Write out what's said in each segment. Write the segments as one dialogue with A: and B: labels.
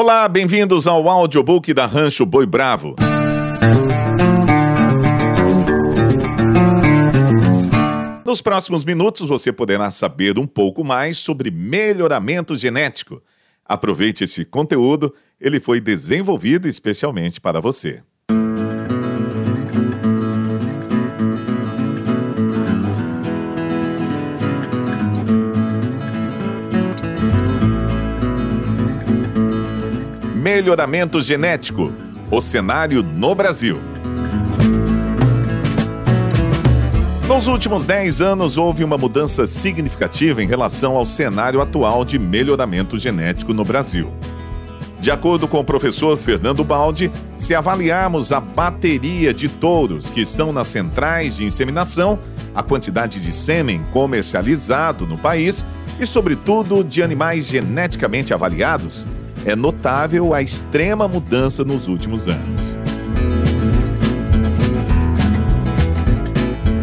A: Olá, bem-vindos ao audiobook da Rancho Boi Bravo. Nos próximos minutos você poderá saber um pouco mais sobre melhoramento genético. Aproveite esse conteúdo, ele foi desenvolvido especialmente para você. Melhoramento genético o cenário no Brasil. Nos últimos 10 anos, houve uma mudança significativa em relação ao cenário atual de melhoramento genético no Brasil. De acordo com o professor Fernando Baldi, se avaliarmos a bateria de touros que estão nas centrais de inseminação, a quantidade de sêmen comercializado no país e, sobretudo, de animais geneticamente avaliados, é notável a extrema mudança nos últimos anos.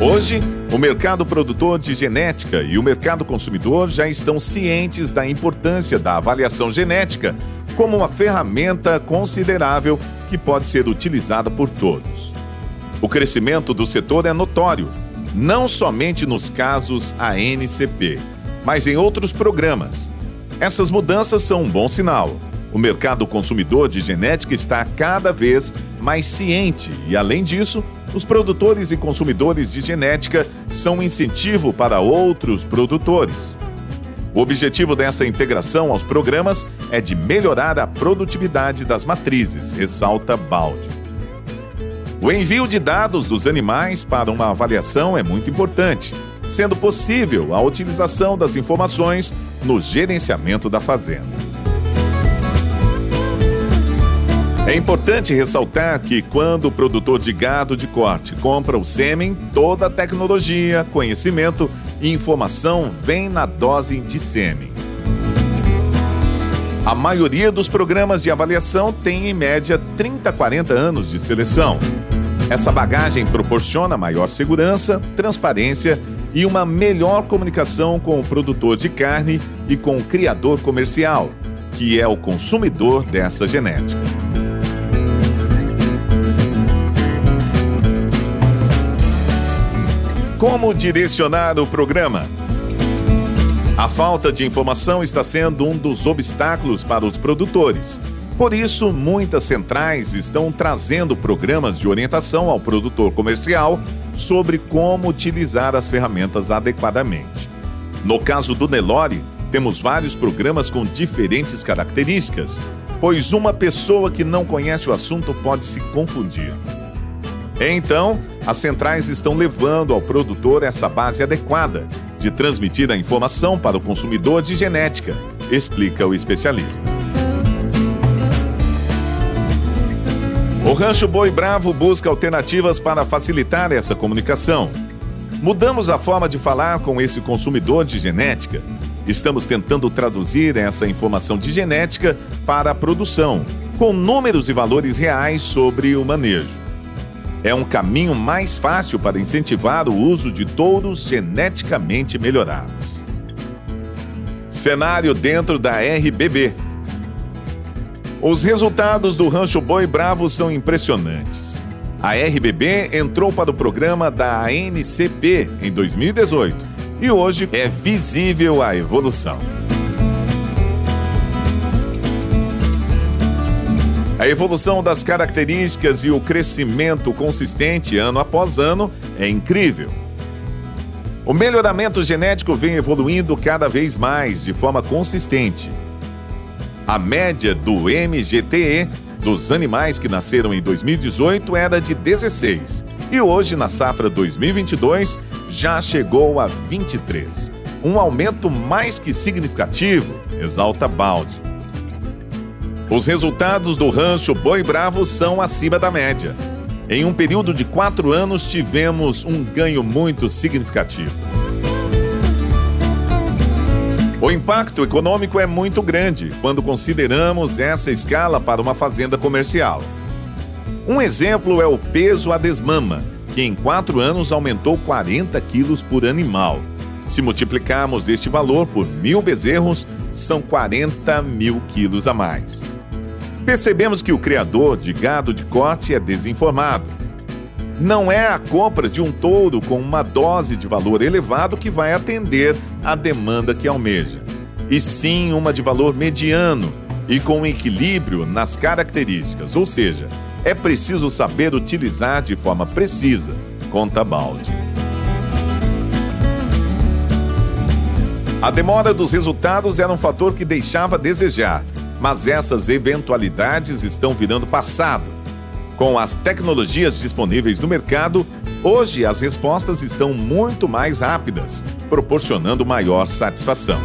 A: Hoje, o mercado produtor de genética e o mercado consumidor já estão cientes da importância da avaliação genética como uma ferramenta considerável que pode ser utilizada por todos. O crescimento do setor é notório, não somente nos casos ANCP, mas em outros programas. Essas mudanças são um bom sinal. O mercado consumidor de genética está cada vez mais ciente e, além disso, os produtores e consumidores de genética são um incentivo para outros produtores. O objetivo dessa integração aos programas é de melhorar a produtividade das matrizes, ressalta Balde. O envio de dados dos animais para uma avaliação é muito importante, sendo possível a utilização das informações no gerenciamento da fazenda. É importante ressaltar que quando o produtor de gado de corte compra o sêmen, toda a tecnologia, conhecimento e informação vem na dose de sêmen. A maioria dos programas de avaliação tem em média 30 a 40 anos de seleção. Essa bagagem proporciona maior segurança, transparência e uma melhor comunicação com o produtor de carne e com o criador comercial, que é o consumidor dessa genética. Como direcionar o programa? A falta de informação está sendo um dos obstáculos para os produtores. Por isso, muitas centrais estão trazendo programas de orientação ao produtor comercial sobre como utilizar as ferramentas adequadamente. No caso do Nelore, temos vários programas com diferentes características, pois uma pessoa que não conhece o assunto pode se confundir. Então, as centrais estão levando ao produtor essa base adequada de transmitir a informação para o consumidor de genética, explica o especialista. O Rancho Boi Bravo busca alternativas para facilitar essa comunicação. Mudamos a forma de falar com esse consumidor de genética. Estamos tentando traduzir essa informação de genética para a produção, com números e valores reais sobre o manejo é um caminho mais fácil para incentivar o uso de touros geneticamente melhorados. Cenário dentro da RBB. Os resultados do Rancho Boi Bravo são impressionantes. A RBB entrou para o programa da ANCP em 2018 e hoje é visível a evolução. A evolução das características e o crescimento consistente ano após ano é incrível. O melhoramento genético vem evoluindo cada vez mais de forma consistente. A média do MGTE dos animais que nasceram em 2018 era de 16 e hoje, na safra 2022, já chegou a 23. Um aumento mais que significativo, exalta Balde. Os resultados do rancho Boi Bravo são acima da média. Em um período de quatro anos, tivemos um ganho muito significativo. O impacto econômico é muito grande quando consideramos essa escala para uma fazenda comercial. Um exemplo é o peso a desmama, que em quatro anos aumentou 40 quilos por animal. Se multiplicarmos este valor por mil bezerros, são 40 mil quilos a mais. Percebemos que o criador de gado de corte é desinformado. Não é a compra de um touro com uma dose de valor elevado que vai atender à demanda que almeja, e sim uma de valor mediano e com equilíbrio nas características, ou seja, é preciso saber utilizar de forma precisa, conta Balde. A demora dos resultados era um fator que deixava a desejar, mas essas eventualidades estão virando passado. Com as tecnologias disponíveis no mercado, hoje as respostas estão muito mais rápidas, proporcionando maior satisfação.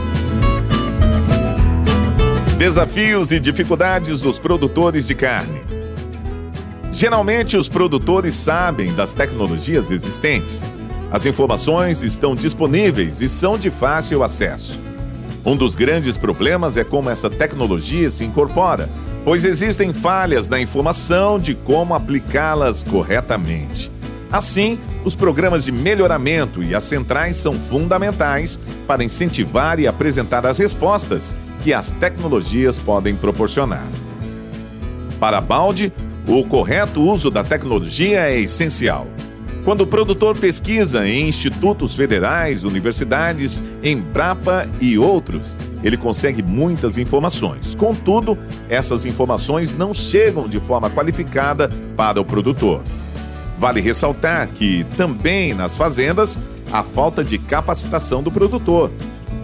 A: Desafios e dificuldades dos produtores de carne. Geralmente, os produtores sabem das tecnologias existentes. As informações estão disponíveis e são de fácil acesso. Um dos grandes problemas é como essa tecnologia se incorpora, pois existem falhas na informação de como aplicá-las corretamente. Assim, os programas de melhoramento e as centrais são fundamentais para incentivar e apresentar as respostas que as tecnologias podem proporcionar. Para Balde, o correto uso da tecnologia é essencial. Quando o produtor pesquisa em institutos federais, universidades, Embrapa e outros, ele consegue muitas informações. Contudo, essas informações não chegam de forma qualificada para o produtor. Vale ressaltar que, também nas fazendas, há falta de capacitação do produtor,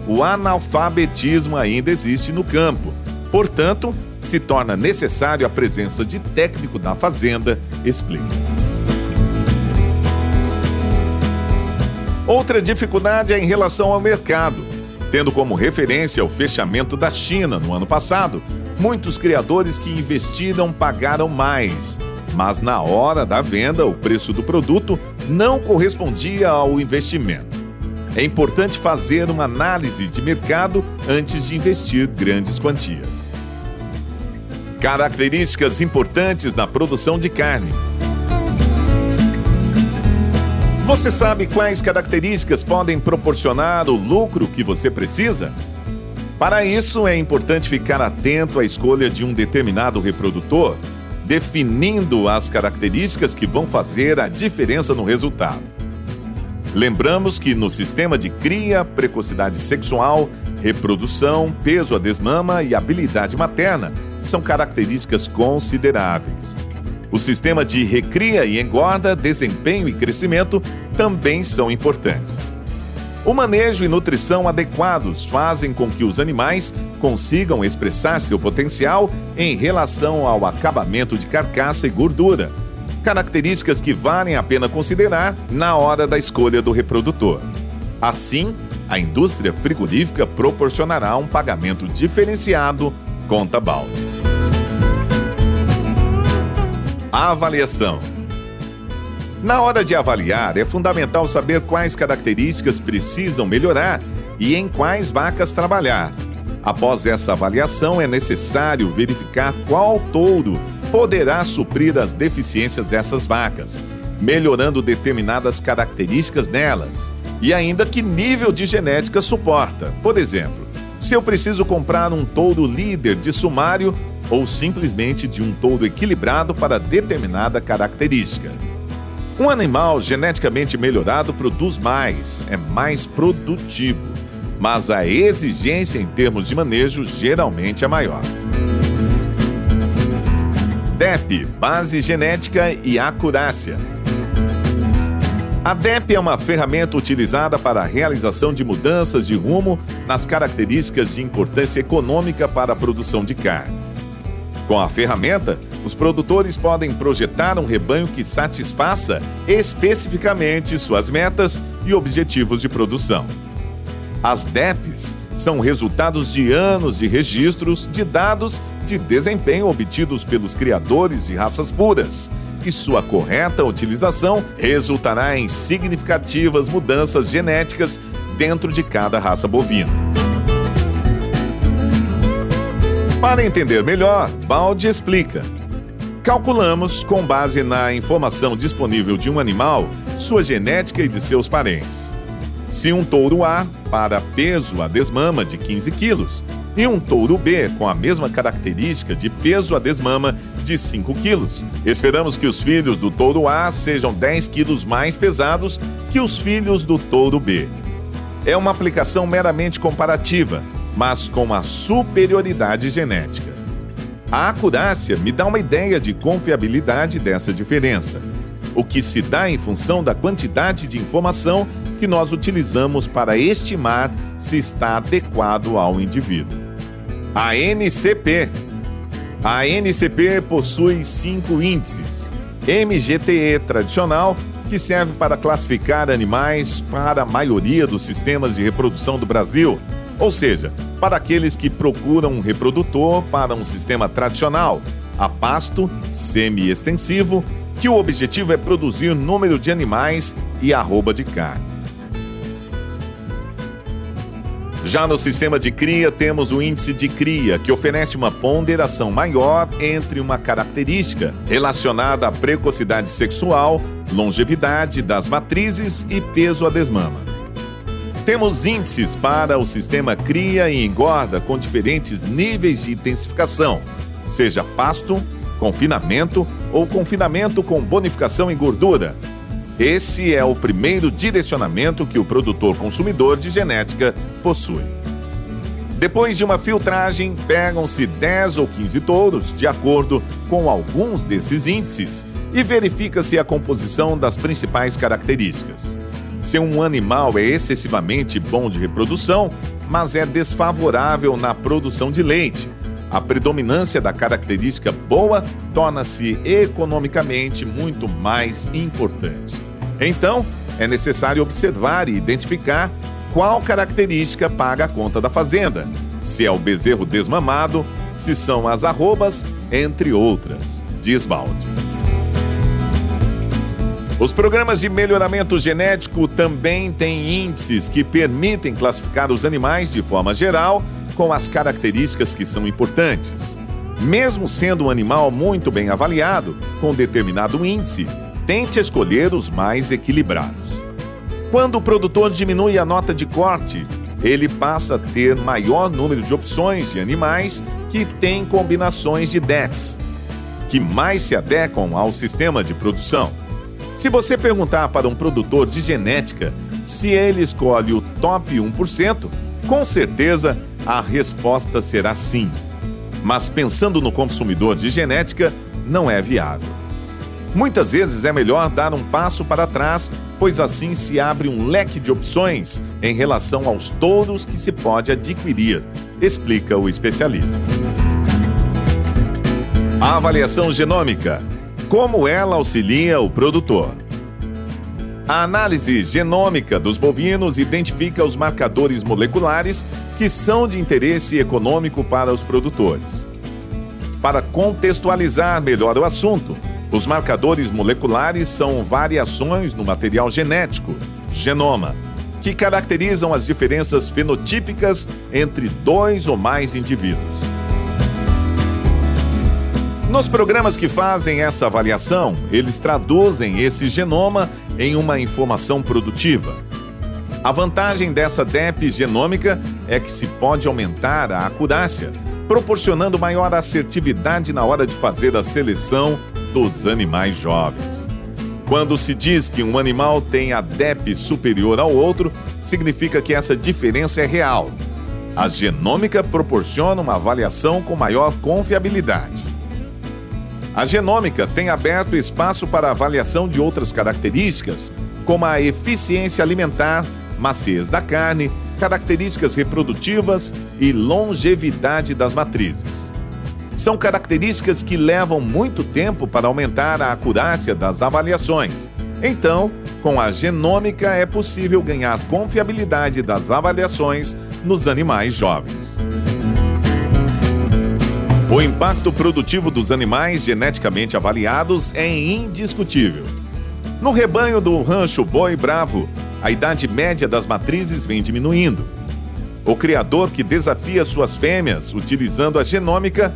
A: o analfabetismo ainda existe no campo. Portanto, se torna necessário a presença de técnico na fazenda, explica. Outra dificuldade é em relação ao mercado. Tendo como referência o fechamento da China no ano passado, muitos criadores que investiram pagaram mais, mas na hora da venda o preço do produto não correspondia ao investimento é importante fazer uma análise de mercado antes de investir grandes quantias. Características importantes na produção de carne. Você sabe quais características podem proporcionar o lucro que você precisa? Para isso, é importante ficar atento à escolha de um determinado reprodutor, definindo as características que vão fazer a diferença no resultado. Lembramos que no sistema de cria, precocidade sexual, reprodução, peso a desmama e habilidade materna são características consideráveis. O sistema de recria e engorda, desempenho e crescimento também são importantes. O manejo e nutrição adequados fazem com que os animais consigam expressar seu potencial em relação ao acabamento de carcaça e gordura características que valem a pena considerar na hora da escolha do reprodutor. Assim, a indústria frigorífica proporcionará um pagamento diferenciado, conta Baldo. Avaliação. Na hora de avaliar, é fundamental saber quais características precisam melhorar e em quais vacas trabalhar. Após essa avaliação, é necessário verificar qual touro poderá suprir as deficiências dessas vacas, melhorando determinadas características nelas e ainda que nível de genética suporta. Por exemplo, se eu preciso comprar um touro líder de sumário ou simplesmente de um touro equilibrado para determinada característica. Um animal geneticamente melhorado produz mais, é mais produtivo, mas a exigência em termos de manejo geralmente é maior. DEP, Base Genética e Acurácia. A DEP é uma ferramenta utilizada para a realização de mudanças de rumo nas características de importância econômica para a produção de carne. Com a ferramenta, os produtores podem projetar um rebanho que satisfaça especificamente suas metas e objetivos de produção. As DEPs são resultados de anos de registros de dados de desempenho obtidos pelos criadores de raças puras, e sua correta utilização resultará em significativas mudanças genéticas dentro de cada raça bovina. Para entender melhor, Balde explica. Calculamos, com base na informação disponível de um animal, sua genética e de seus parentes. Se um touro A, para peso a desmama de 15 quilos, e um touro B com a mesma característica de peso a desmama de 5 quilos. Esperamos que os filhos do touro A sejam 10 quilos mais pesados que os filhos do touro B. É uma aplicação meramente comparativa, mas com a superioridade genética. A acurácia me dá uma ideia de confiabilidade dessa diferença, o que se dá em função da quantidade de informação que nós utilizamos para estimar se está adequado ao indivíduo. A NCP. A NCP possui cinco índices. MGTE tradicional, que serve para classificar animais para a maioria dos sistemas de reprodução do Brasil, ou seja, para aqueles que procuram um reprodutor para um sistema tradicional, a pasto, semi-extensivo, que o objetivo é produzir número de animais e arroba de carne. Já no sistema de cria, temos o índice de cria, que oferece uma ponderação maior entre uma característica relacionada à precocidade sexual, longevidade das matrizes e peso a desmama. Temos índices para o sistema cria e engorda com diferentes níveis de intensificação, seja pasto, confinamento ou confinamento com bonificação em gordura, esse é o primeiro direcionamento que o produtor consumidor de genética possui. Depois de uma filtragem, pegam-se 10 ou 15 touros, de acordo com alguns desses índices, e verifica-se a composição das principais características. Se um animal é excessivamente bom de reprodução, mas é desfavorável na produção de leite, a predominância da característica boa torna-se economicamente muito mais importante. Então, é necessário observar e identificar qual característica paga a conta da fazenda, se é o bezerro desmamado, se são as arrobas, entre outras, diz Balde. Os programas de melhoramento genético também têm índices que permitem classificar os animais de forma geral com as características que são importantes. Mesmo sendo um animal muito bem avaliado, com determinado índice, tente escolher os mais equilibrados. Quando o produtor diminui a nota de corte, ele passa a ter maior número de opções de animais que têm combinações de DEPs, que mais se adequam ao sistema de produção. Se você perguntar para um produtor de genética se ele escolhe o top 1%, com certeza a resposta será sim. Mas pensando no consumidor de genética, não é viável. Muitas vezes é melhor dar um passo para trás, pois assim se abre um leque de opções em relação aos touros que se pode adquirir, explica o especialista. A avaliação genômica. Como ela auxilia o produtor? A análise genômica dos bovinos identifica os marcadores moleculares que são de interesse econômico para os produtores. Para contextualizar melhor o assunto, os marcadores moleculares são variações no material genético, genoma, que caracterizam as diferenças fenotípicas entre dois ou mais indivíduos. Nos programas que fazem essa avaliação, eles traduzem esse genoma em uma informação produtiva. A vantagem dessa DEP genômica é que se pode aumentar a acurácia, proporcionando maior assertividade na hora de fazer a seleção dos animais jovens. Quando se diz que um animal tem a DEP superior ao outro, significa que essa diferença é real. A genômica proporciona uma avaliação com maior confiabilidade. A genômica tem aberto espaço para avaliação de outras características, como a eficiência alimentar, maciez da carne, características reprodutivas e longevidade das matrizes. São características que levam muito tempo para aumentar a acurácia das avaliações. Então, com a genômica é possível ganhar confiabilidade das avaliações nos animais jovens. O impacto produtivo dos animais geneticamente avaliados é indiscutível. No rebanho do rancho Boi Bravo, a idade média das matrizes vem diminuindo. O criador que desafia suas fêmeas utilizando a genômica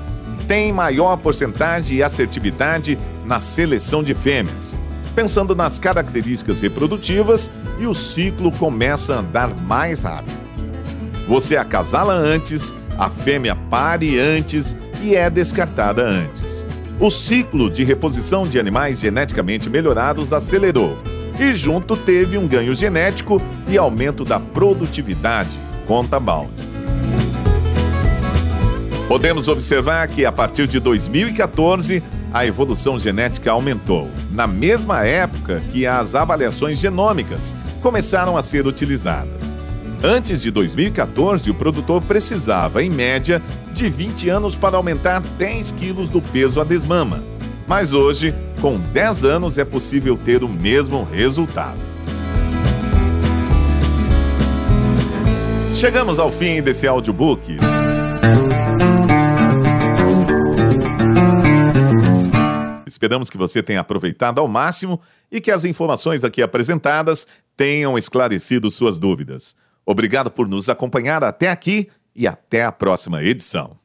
A: tem maior porcentagem e assertividade na seleção de fêmeas, pensando nas características reprodutivas e o ciclo começa a andar mais rápido. Você acasala antes A fêmea pare antes e é descartada antes. O ciclo de reposição de animais geneticamente melhorados acelerou e junto teve um ganho genético e aumento da produtividade, conta Balde. Podemos observar que a partir de 2014 a evolução genética aumentou, na mesma época que as avaliações genômicas começaram a ser utilizadas. Antes de 2014, o produtor precisava, em média, de 20 anos para aumentar 10 quilos do peso a desmama. Mas hoje, com 10 anos, é possível ter o mesmo resultado. Chegamos ao fim desse audiobook. Esperamos que você tenha aproveitado ao máximo e que as informações aqui apresentadas tenham esclarecido suas dúvidas. Obrigado por nos acompanhar até aqui e até a próxima edição.